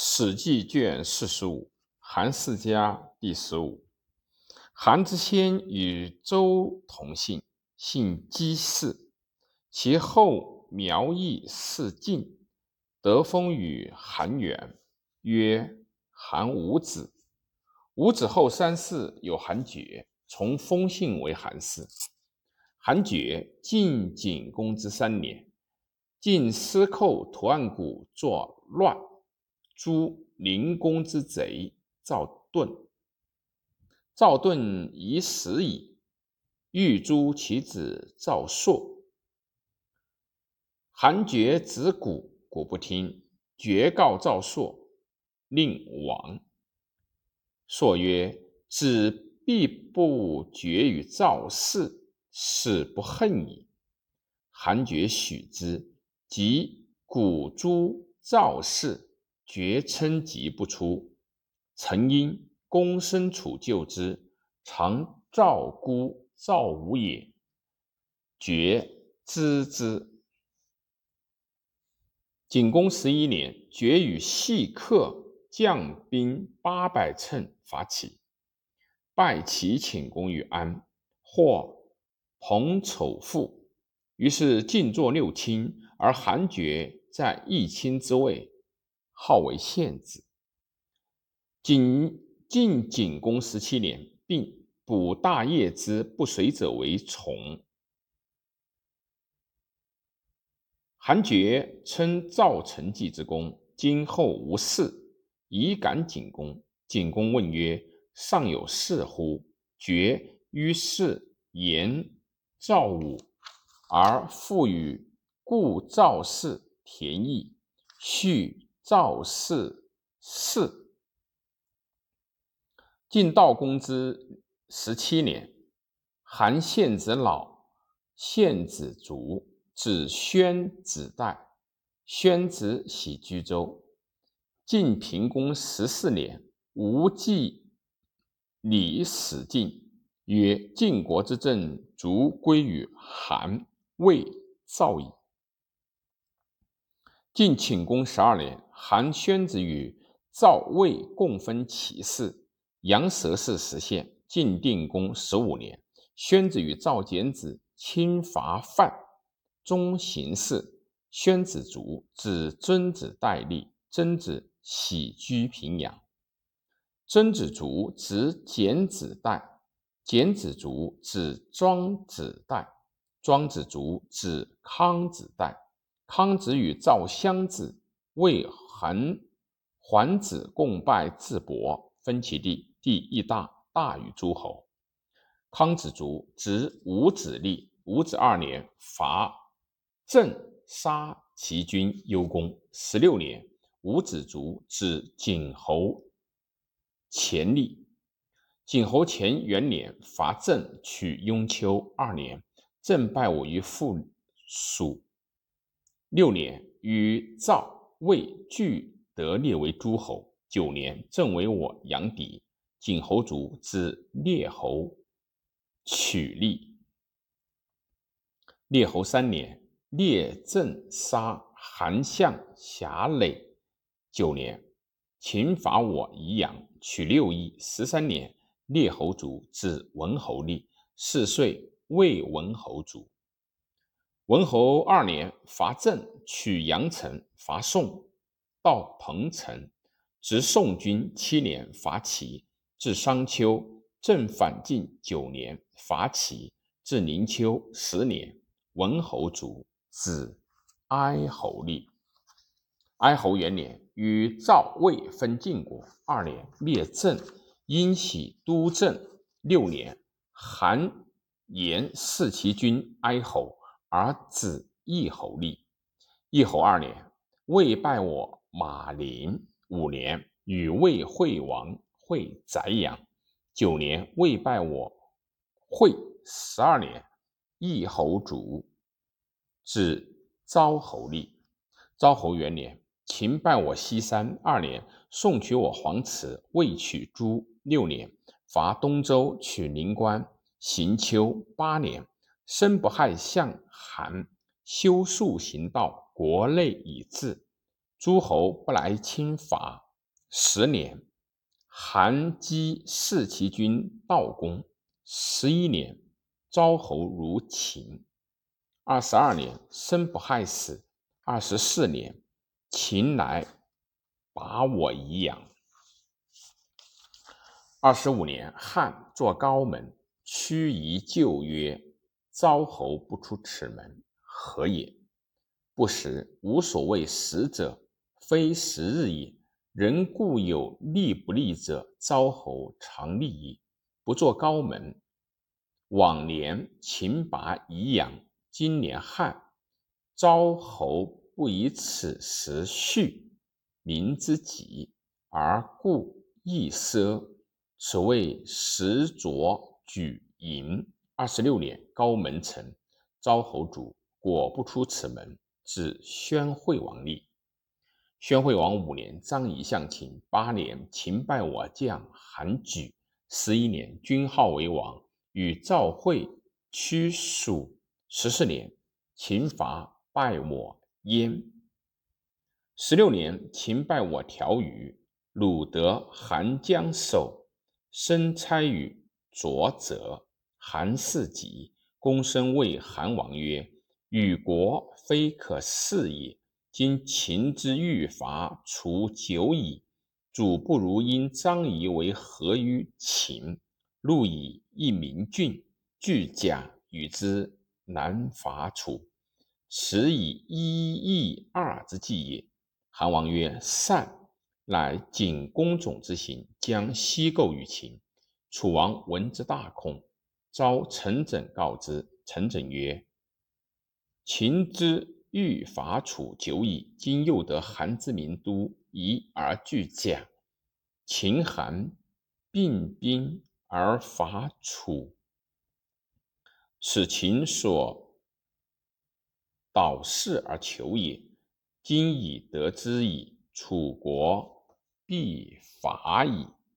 史记》卷四十五，韩世家第十五。韩之先与周同姓，姓姬氏。其后苗裔氏晋，得封于韩元，曰韩武子。武子后三世有韩厥，从封姓为韩氏。韩厥晋景公之三年，晋司寇图案谷作乱。诛灵公之贼赵盾，赵盾已死矣，欲诛其子赵朔。韩厥子古，古不听，绝告赵朔，令亡。朔曰：“子必不绝于赵氏，是不恨矣。”韩厥许之，即古诛赵氏。绝称疾不出，曾因公身处救之，常赵孤赵武也。绝知之。景公十一年，绝与细客将兵八百乘伐齐，败齐请公于安，获彭丑父。于是晋作六卿，而韩厥在一卿之位。号为献子。景晋景公十七年，并补大业之不遂者为从。韩厥称赵成绩之功，今后无事，以感景公。景公问曰：“尚有事乎？”厥于是言赵武，而复与故赵氏田邑，续。赵氏氏，晋悼公之十七年，韩献子老，献子卒，子宣子代，宣子徙居州。晋平公十四年，吴季礼死晋，曰：“晋国之政，卒归于韩、魏、赵矣。”晋顷公十二年，韩宣子与赵、魏共分齐氏，阳蛇氏实现。晋定公十五年，宣子与赵简子侵伐范，中行氏，宣子卒，子曾子代立，曾子喜居平阳。曾子卒，子简子代，简子卒，子庄子代，庄子卒，子康子代。康子与赵襄子、魏桓桓子共拜智伯，分其地，地亦大，大于诸侯。康子卒，子伍子立。伍子二年，伐郑，杀齐军幽公。十六年，伍子卒，子景侯前立。景侯前元年，伐郑，取雍丘。二年，郑败我于附属。六年，与赵、魏俱得列为诸侯。九年，郑为我阳敌，景侯卒，子列侯取立。列侯三年，列郑杀韩相侠累。九年，秦伐我宜阳，取六邑。十三年，列侯卒，子文侯立。四岁，魏文侯卒。文侯二年，伐郑，取阳城；伐宋，到彭城，执宋军。七年，伐齐，至商丘。郑反晋九年，伐齐，至宁丘。十年，文侯卒，子哀侯立。哀侯元年，与赵、魏分晋国。二年，灭郑，因喜都郑。六年，韩延弑其君哀侯。而子义侯立，义侯二年，魏败我马陵。五年，与魏惠王会宰阳。九年，魏败我会。十二年，义侯卒，子昭侯立。昭侯元年，秦败我西山。二年，宋取我黄池。魏取诸。六年，伐东周，取临关。行丘。八年。生不害相韩，修树行道，国内已治。诸侯不来侵伐，十年，韩击弑其君道公。十一年，昭侯如秦。二十二年，生不害死。二十四年，秦来把我遗养。二十五年，汉作高门，屈夷旧曰：“昭侯不出此门，何也？”不时，无所谓时者，非时日也。人固有立不利者，昭侯常立矣。不作高门。往年秦拔宜阳，今年汉，昭侯不以此时序，民之己，而故易奢。此谓时浊举淫。二十六年，高门成，昭侯主果不出此门，至宣惠王立。宣惠王五年，张仪向秦。八年，秦败我将韩举。十一年，君号为王，与赵惠屈蜀。十四年，秦伐败我燕。十六年，秦败我条余，鲁得韩江守。生差与卓泽，韩氏己，公孙谓韩王曰：“与国非可恃也。今秦之欲伐，除久矣。主不如因张仪为何于秦？路以一民郡，具甲与之南伐楚，此以一义二之计也。”韩王曰：“善。”乃景公种之行，将西构于秦。楚王闻之大恐，召陈轸告之。陈轸曰：“秦之欲伐楚久矣，今又得韩之民都宜而拒甲，秦韩并兵而伐楚，使秦所导事而求也。今已得之矣，楚国。必伐矣。